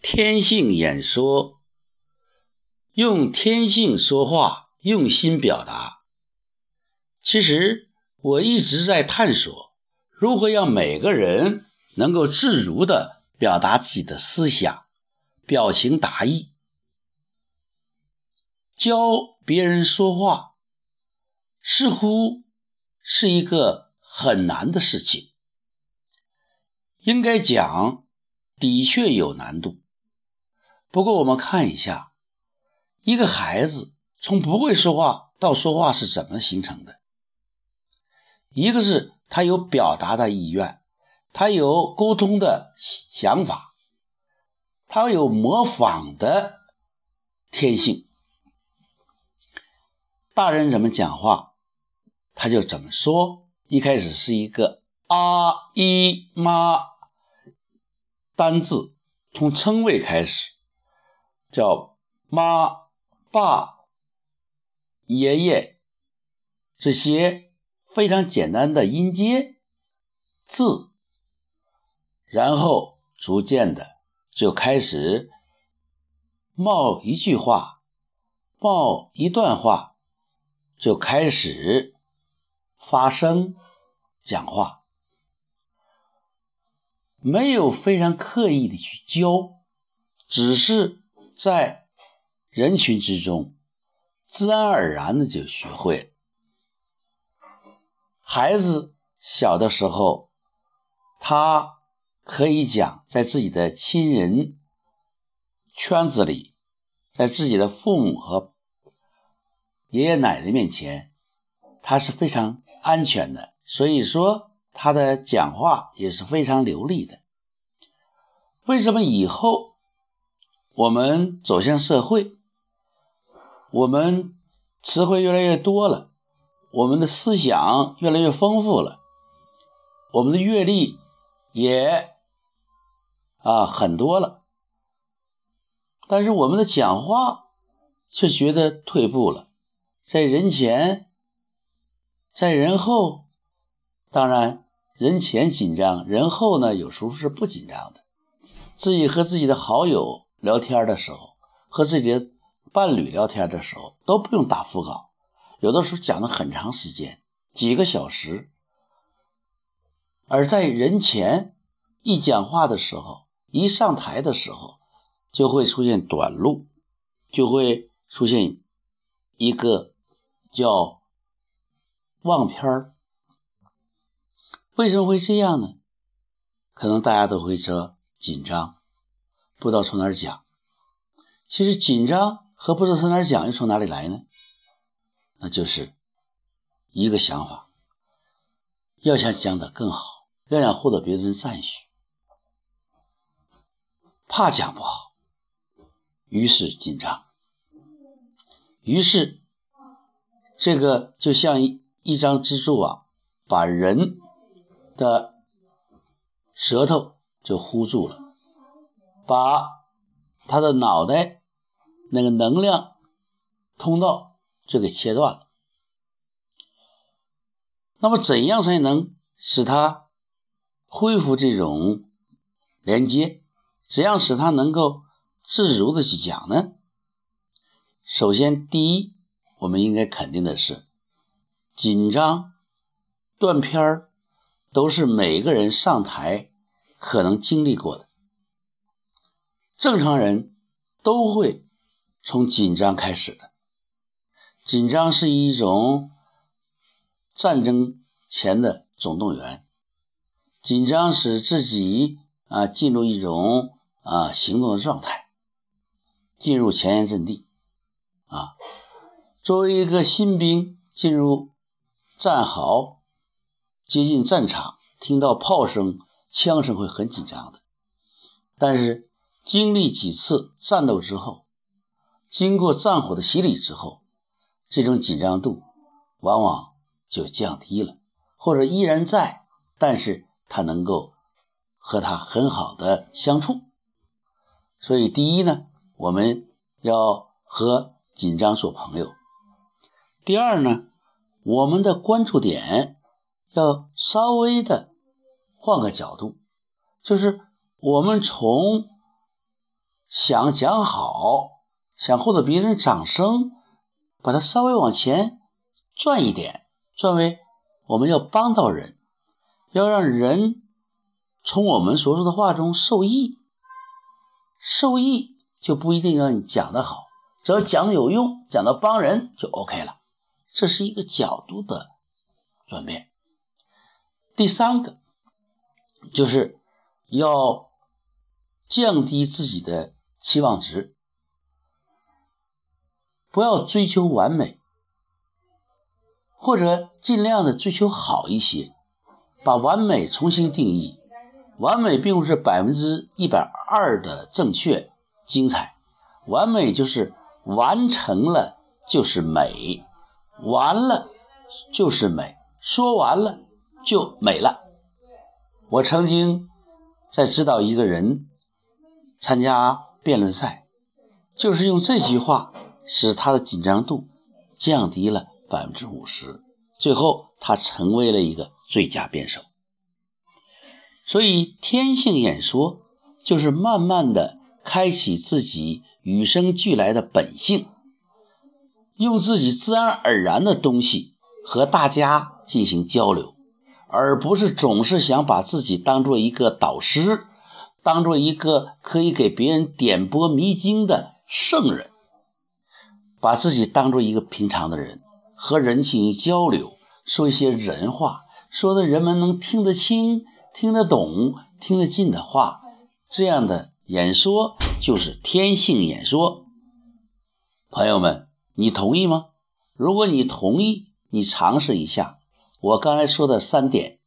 天性演说，用天性说话，用心表达。其实我一直在探索，如何让每个人能够自如地表达自己的思想，表情达意。教别人说话，似乎是一个很难的事情。应该讲，的确有难度。不过，我们看一下，一个孩子从不会说话到说话是怎么形成的？一个是他有表达的意愿，他有沟通的想法，他有模仿的天性。大人怎么讲话，他就怎么说。一开始是一个阿姨妈单字，从称谓开始，叫妈、爸、爷爷这些非常简单的音阶字，然后逐渐的就开始冒一句话，冒一段话。就开始发声讲话，没有非常刻意的去教，只是在人群之中自然而然的就学会。孩子小的时候，他可以讲，在自己的亲人圈子里，在自己的父母和。爷爷奶奶面前，他是非常安全的，所以说他的讲话也是非常流利的。为什么以后我们走向社会，我们词汇越来越多了，我们的思想越来越丰富了，我们的阅历也啊很多了，但是我们的讲话却觉得退步了。在人前，在人后，当然人前紧张，人后呢有时候是不紧张的。自己和自己的好友聊天的时候，和自己的伴侣聊天的时候，都不用打腹稿，有的时候讲了很长时间，几个小时。而在人前一讲话的时候，一上台的时候，就会出现短路，就会出现一个。叫忘片儿，为什么会这样呢？可能大家都会说紧张，不知道从哪儿讲。其实紧张和不知道从哪儿讲又从哪里来呢？那就是一个想法：要想讲得更好，要想获得别人的赞许，怕讲不好，于是紧张，于是。这个就像一一张蜘蛛网，把人的舌头就糊住了，把他的脑袋那个能量通道就给切断了。那么，怎样才能使他恢复这种连接？怎样使他能够自如的去讲呢？首先，第一。我们应该肯定的是，紧张、断片儿，都是每个人上台可能经历过的。正常人都会从紧张开始的。紧张是一种战争前的总动员，紧张使自己啊进入一种啊行动的状态，进入前沿阵地啊。作为一个新兵进入战壕，接近战场，听到炮声、枪声会很紧张的。但是经历几次战斗之后，经过战火的洗礼之后，这种紧张度往往就降低了，或者依然在，但是他能够和他很好的相处。所以，第一呢，我们要和紧张做朋友。第二呢，我们的关注点要稍微的换个角度，就是我们从想讲好，想获得别人掌声，把它稍微往前转一点，转为我们要帮到人，要让人从我们所说的话中受益。受益就不一定要你讲的好，只要讲的有用，讲的帮人就 OK 了。这是一个角度的转变。第三个就是要降低自己的期望值，不要追求完美，或者尽量的追求好一些，把完美重新定义。完美并不是百分之一百二的正确、精彩，完美就是完成了就是美。完了就是美，说完了就美了。我曾经在指导一个人参加辩论赛，就是用这句话使他的紧张度降低了百分之五十，最后他成为了一个最佳辩手。所以，天性演说就是慢慢的开启自己与生俱来的本性。用自己自然而然的东西和大家进行交流，而不是总是想把自己当做一个导师，当做一个可以给别人点拨迷津的圣人，把自己当做一个平常的人，和人进行交流，说一些人话，说的人们能听得清、听得懂、听得进的话，这样的演说就是天性演说，朋友们。你同意吗？如果你同意，你尝试一下我刚才说的三点，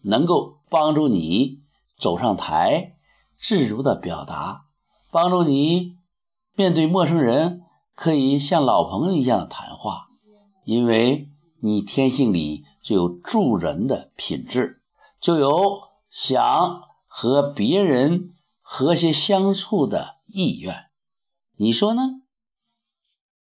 能够帮助你走上台，自如的表达，帮助你面对陌生人可以像老朋友一样的谈话，因为你天性里就有助人的品质，就有想和别人和谐相处的意愿，你说呢？